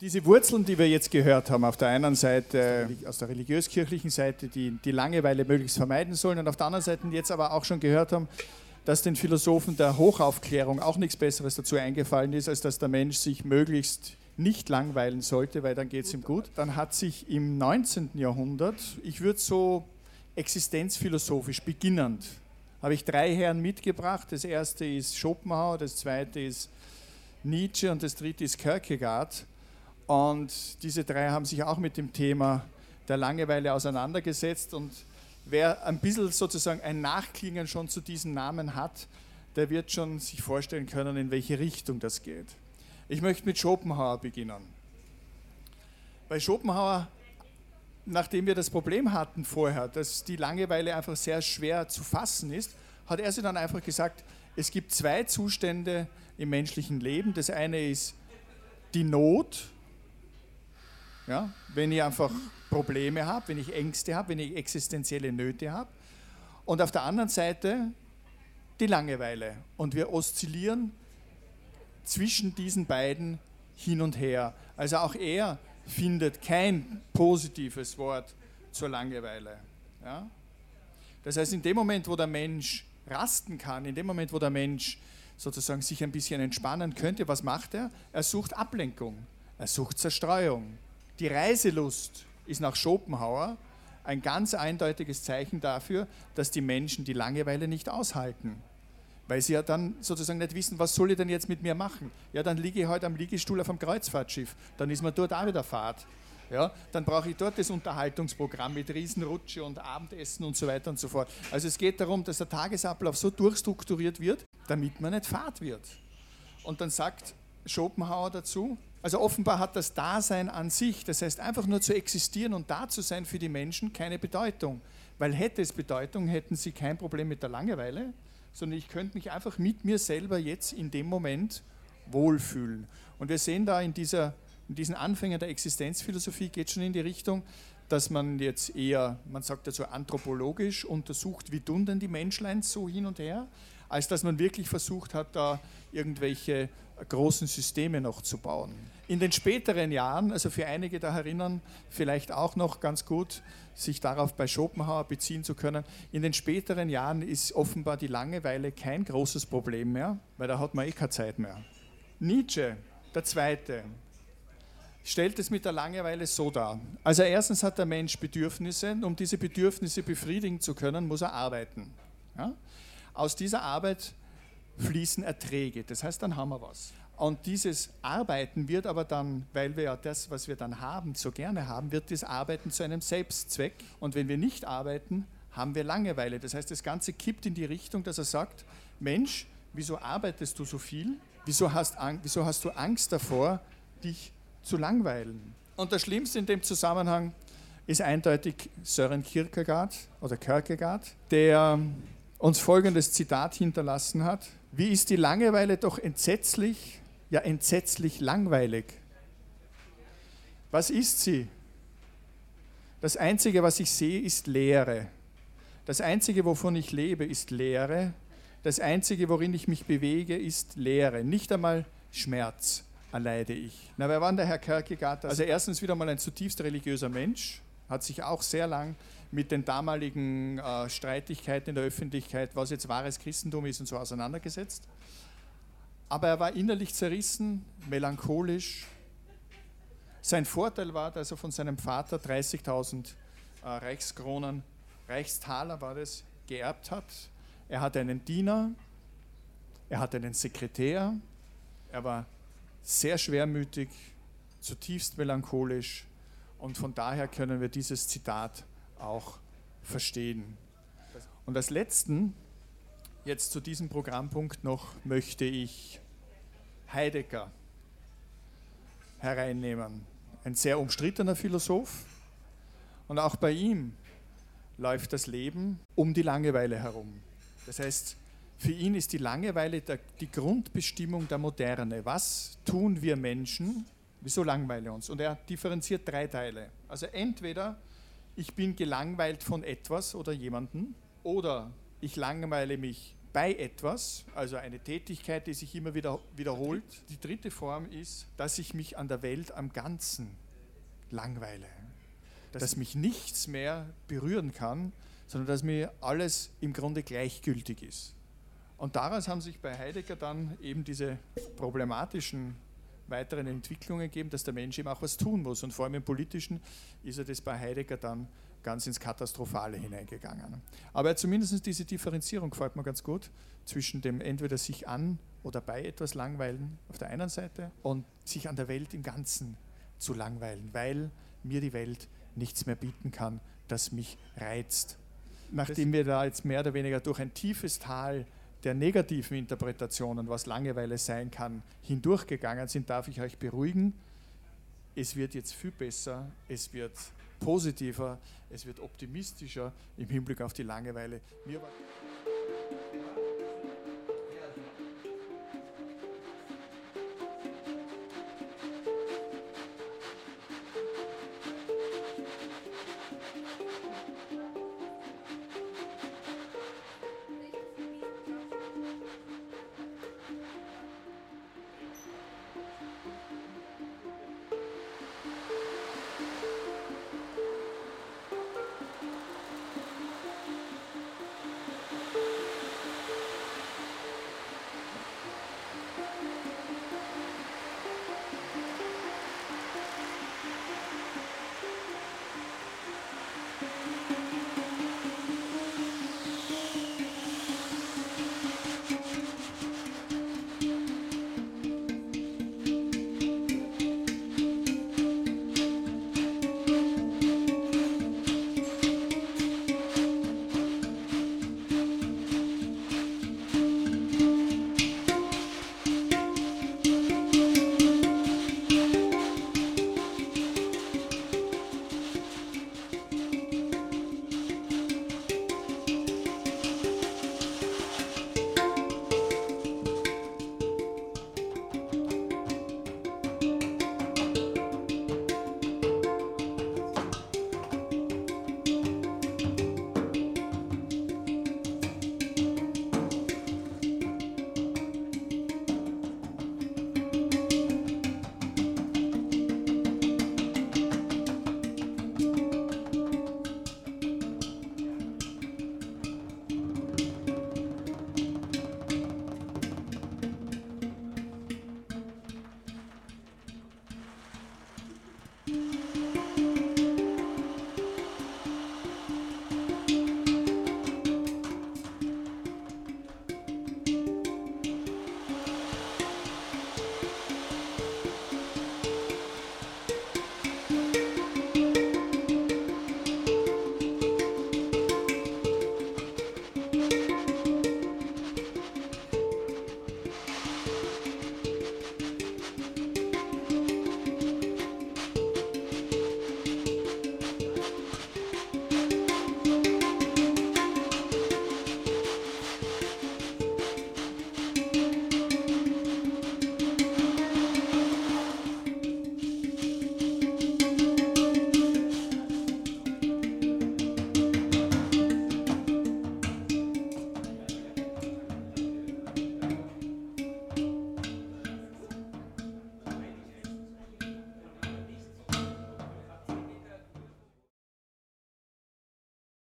Diese Wurzeln, die wir jetzt gehört haben, auf der einen Seite aus der religiös-kirchlichen Seite, die die Langeweile möglichst vermeiden sollen, und auf der anderen Seite jetzt aber auch schon gehört haben, dass den Philosophen der Hochaufklärung auch nichts Besseres dazu eingefallen ist, als dass der Mensch sich möglichst nicht langweilen sollte, weil dann geht es ihm gut. Dann hat sich im 19. Jahrhundert, ich würde so existenzphilosophisch beginnend, habe ich drei Herren mitgebracht. Das erste ist Schopenhauer, das zweite ist Nietzsche und das dritte ist Kierkegaard. Und diese drei haben sich auch mit dem Thema der Langeweile auseinandergesetzt. Und wer ein bisschen sozusagen ein Nachklingen schon zu diesen Namen hat, der wird schon sich vorstellen können, in welche Richtung das geht. Ich möchte mit Schopenhauer beginnen. Bei Schopenhauer, nachdem wir das Problem hatten vorher, dass die Langeweile einfach sehr schwer zu fassen ist, hat er sich dann einfach gesagt, es gibt zwei Zustände im menschlichen Leben. Das eine ist die Not, ja? Wenn ich einfach Probleme habe, wenn ich Ängste habe, wenn ich existenzielle Nöte habe. Und auf der anderen Seite die Langeweile. Und wir oszillieren zwischen diesen beiden hin und her. Also auch er findet kein positives Wort zur Langeweile. Ja? Das heißt, in dem Moment, wo der Mensch rasten kann, in dem Moment, wo der Mensch sozusagen sich ein bisschen entspannen könnte, was macht er? Er sucht Ablenkung, er sucht Zerstreuung, die Reiselust ist nach Schopenhauer ein ganz eindeutiges Zeichen dafür, dass die Menschen die Langeweile nicht aushalten. Weil sie ja dann sozusagen nicht wissen, was soll ich denn jetzt mit mir machen? Ja, dann liege ich heute am Liegestuhl auf einem Kreuzfahrtschiff, dann ist man dort auch wieder Fahrt. Ja, dann brauche ich dort das Unterhaltungsprogramm mit Riesenrutsche und Abendessen und so weiter und so fort. Also es geht darum, dass der Tagesablauf so durchstrukturiert wird, damit man nicht Fahrt wird. Und dann sagt Schopenhauer dazu, also offenbar hat das Dasein an sich, das heißt einfach nur zu existieren und da zu sein für die Menschen, keine Bedeutung. Weil hätte es Bedeutung, hätten sie kein Problem mit der Langeweile, sondern ich könnte mich einfach mit mir selber jetzt in dem Moment wohlfühlen. Und wir sehen da in, dieser, in diesen Anfängen der Existenzphilosophie geht schon in die Richtung, dass man jetzt eher, man sagt dazu anthropologisch untersucht, wie tun denn die Menschlein so hin und her, als dass man wirklich versucht hat, da irgendwelche großen Systeme noch zu bauen. In den späteren Jahren, also für einige da erinnern, vielleicht auch noch ganz gut, sich darauf bei Schopenhauer beziehen zu können. In den späteren Jahren ist offenbar die Langeweile kein großes Problem mehr, weil da hat man eh keine Zeit mehr. Nietzsche, der Zweite, stellt es mit der Langeweile so dar. Also erstens hat der Mensch Bedürfnisse, um diese Bedürfnisse befriedigen zu können, muss er arbeiten. Ja? Aus dieser Arbeit fließen Erträge. Das heißt, dann haben wir was. Und dieses Arbeiten wird aber dann, weil wir ja das, was wir dann haben, so gerne haben, wird das Arbeiten zu einem Selbstzweck. Und wenn wir nicht arbeiten, haben wir Langeweile. Das heißt, das Ganze kippt in die Richtung, dass er sagt, Mensch, wieso arbeitest du so viel? Wieso hast, wieso hast du Angst davor, dich zu langweilen? Und das Schlimmste in dem Zusammenhang ist eindeutig Sören Kierkegaard oder Kierkegaard, der uns folgendes Zitat hinterlassen hat. Wie ist die Langeweile doch entsetzlich, ja entsetzlich langweilig. Was ist sie? Das Einzige, was ich sehe, ist Leere. Das Einzige, wovon ich lebe, ist Leere. Das Einzige, worin ich mich bewege, ist Leere. Nicht einmal Schmerz erleide ich. Na, wer war denn der Herr Kierkegaard? Also erstens wieder mal ein zutiefst religiöser Mensch, hat sich auch sehr lang mit den damaligen äh, Streitigkeiten in der Öffentlichkeit, was jetzt wahres Christentum ist und so auseinandergesetzt. Aber er war innerlich zerrissen, melancholisch. Sein Vorteil war, dass er von seinem Vater 30.000 äh, Reichskronen, Reichstaler war das, geerbt hat. Er hatte einen Diener, er hatte einen Sekretär, er war sehr schwermütig, zutiefst melancholisch und von daher können wir dieses Zitat auch verstehen. Und als letzten, jetzt zu diesem Programmpunkt noch, möchte ich Heidegger hereinnehmen. Ein sehr umstrittener Philosoph. Und auch bei ihm läuft das Leben um die Langeweile herum. Das heißt, für ihn ist die Langeweile die Grundbestimmung der Moderne. Was tun wir Menschen? Wieso langweilen uns? Und er differenziert drei Teile. Also entweder ich bin gelangweilt von etwas oder jemandem oder ich langweile mich bei etwas, also eine Tätigkeit, die sich immer wieder wiederholt. Die dritte Form ist, dass ich mich an der Welt am Ganzen langweile. Dass mich nichts mehr berühren kann, sondern dass mir alles im Grunde gleichgültig ist. Und daraus haben sich bei Heidegger dann eben diese problematischen weiteren Entwicklungen gegeben, dass der Mensch eben auch was tun muss. Und vor allem im Politischen ist er das bei Heidegger dann ganz ins Katastrophale hineingegangen. Aber zumindest diese Differenzierung gefällt mir ganz gut zwischen dem entweder sich an oder bei etwas langweilen auf der einen Seite und sich an der Welt im Ganzen zu langweilen, weil mir die Welt nichts mehr bieten kann, das mich reizt. Nachdem wir da jetzt mehr oder weniger durch ein tiefes Tal der negativen Interpretationen, was Langeweile sein kann, hindurchgegangen sind, darf ich euch beruhigen. Es wird jetzt viel besser, es wird positiver, es wird optimistischer im Hinblick auf die Langeweile.